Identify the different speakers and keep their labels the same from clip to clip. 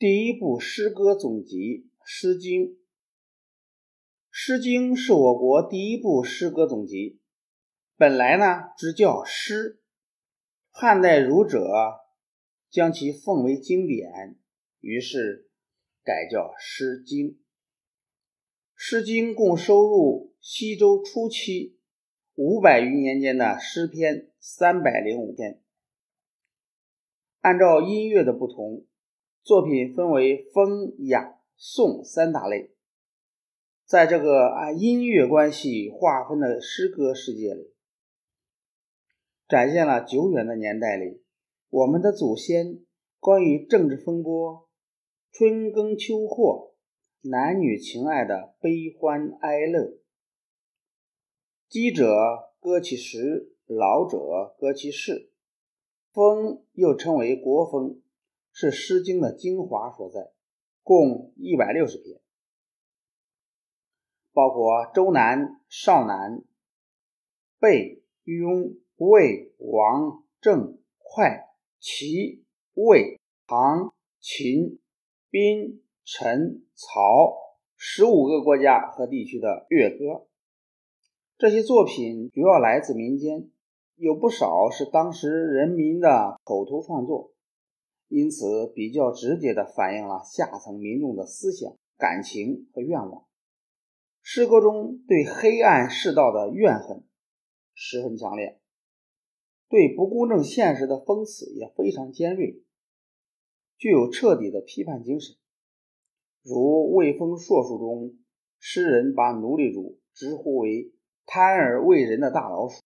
Speaker 1: 第一部诗歌总集《诗经》。《诗经》是我国第一部诗歌总集，本来呢只叫诗，汉代儒者将其奉为经典，于是改叫《诗经》。《诗经》共收录西周初期五百余年间的诗篇三百零五篇，按照音乐的不同。作品分为风、雅、颂三大类，在这个按音乐关系划分的诗歌世界里，展现了久远的年代里我们的祖先关于政治风波、春耕秋获、男女情爱的悲欢哀乐。饥者歌其食，老者歌其事。风又称为国风。是《诗经》的精华所在，共一百六十篇，包括周南、少南、备、雍、魏、王、郑、快、齐、魏、唐、秦、宾、陈、曹十五个国家和地区的乐歌。这些作品主要来自民间，有不少是当时人民的口头创作。因此，比较直接地反映了下层民众的思想、感情和愿望。诗歌中对黑暗世道的怨恨十分强烈，对不公正现实的讽刺也非常尖锐，具有彻底的批判精神。如《魏风硕书》中，诗人把奴隶主直呼为贪而为人的大老鼠；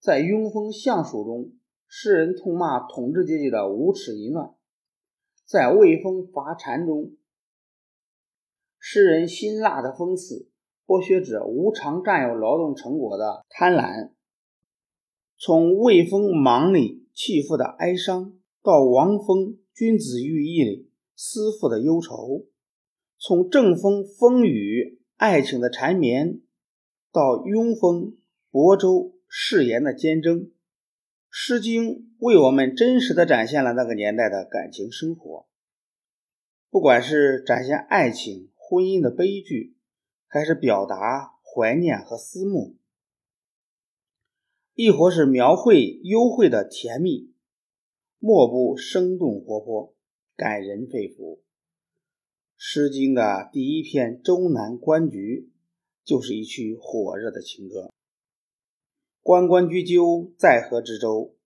Speaker 1: 在《雍风相属》中，诗人痛骂统治阶级的无耻淫乱，在《魏风伐禅》中，诗人辛辣的讽刺剥削者无偿占有劳动成果的贪婪。从魏风忙里弃妇的哀伤，到王风君子喻义里思妇的忧愁；从正风风雨爱情的缠绵，到庸风亳州誓言的坚贞。《诗经》为我们真实的展现了那个年代的感情生活，不管是展现爱情、婚姻的悲剧，还是表达怀念和思慕，亦或是描绘幽会的甜蜜，莫不生动活泼、感人肺腑。《诗经》的第一篇《周南关雎》就是一曲火热的情歌。关关雎鸠，在河之洲。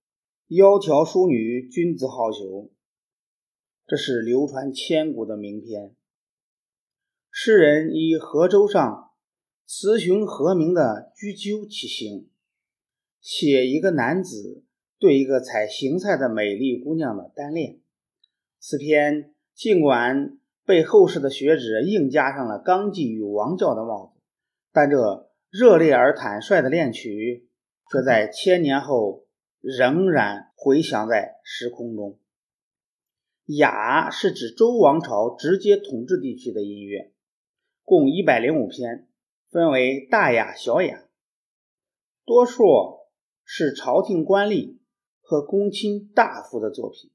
Speaker 1: 窈窕淑女，君子好逑。这是流传千古的名篇。诗人以河舟上雌雄和鸣的雎鸠起兴，写一个男子对一个采荇菜的美丽姑娘的单恋。此篇尽管被后世的学者硬加上了纲纪与王教的帽子，但这热烈而坦率的恋曲。却在千年后仍然回响在时空中。雅是指周王朝直接统治地区的音乐，共一百零五篇，分为大雅、小雅，多数是朝廷官吏和公卿大夫的作品，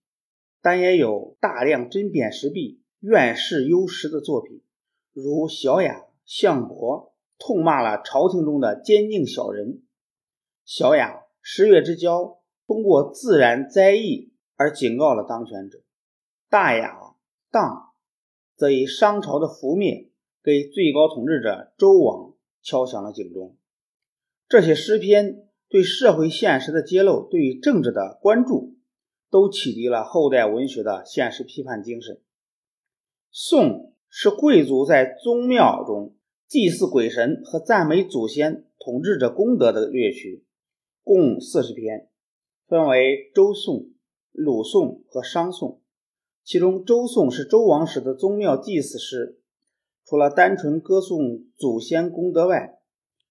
Speaker 1: 但也有大量针砭时弊、怨世忧时的作品，如小雅项伯痛骂了朝廷中的奸佞小人。小雅十月之交，通过自然灾异而警告了当权者；大雅荡，则以商朝的覆灭给最高统治者周王敲响了警钟。这些诗篇对社会现实的揭露，对于政治的关注，都启迪了后代文学的现实批判精神。颂是贵族在宗庙中祭祀鬼神和赞美祖先统治者功德的乐曲。共四十篇，分为周颂、鲁颂和商颂。其中，周颂是周王时的宗庙祭祀诗，除了单纯歌颂祖先功德外，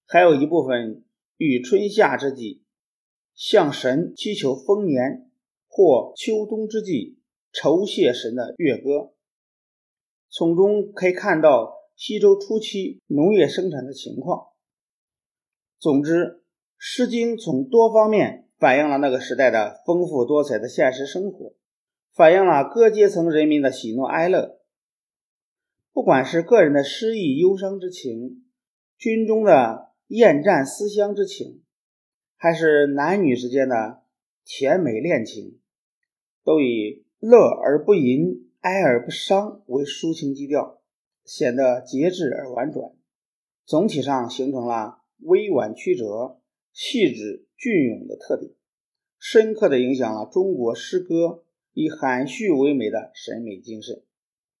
Speaker 1: 还有一部分与春夏之际向神祈求丰年，或秋冬之际酬谢神的乐歌。从中可以看到西周初期农业生产的情况。总之。《诗经》从多方面反映了那个时代的丰富多彩的现实生活，反映了各阶层人民的喜怒哀乐。不管是个人的失意忧伤之情，军中的厌战思乡之情，还是男女之间的甜美恋情，都以乐而不淫、哀而不伤为抒情基调，显得节制而婉转。总体上形成了委婉曲折、气质隽永的特点，深刻地影响了中国诗歌以含蓄为美的审美精神。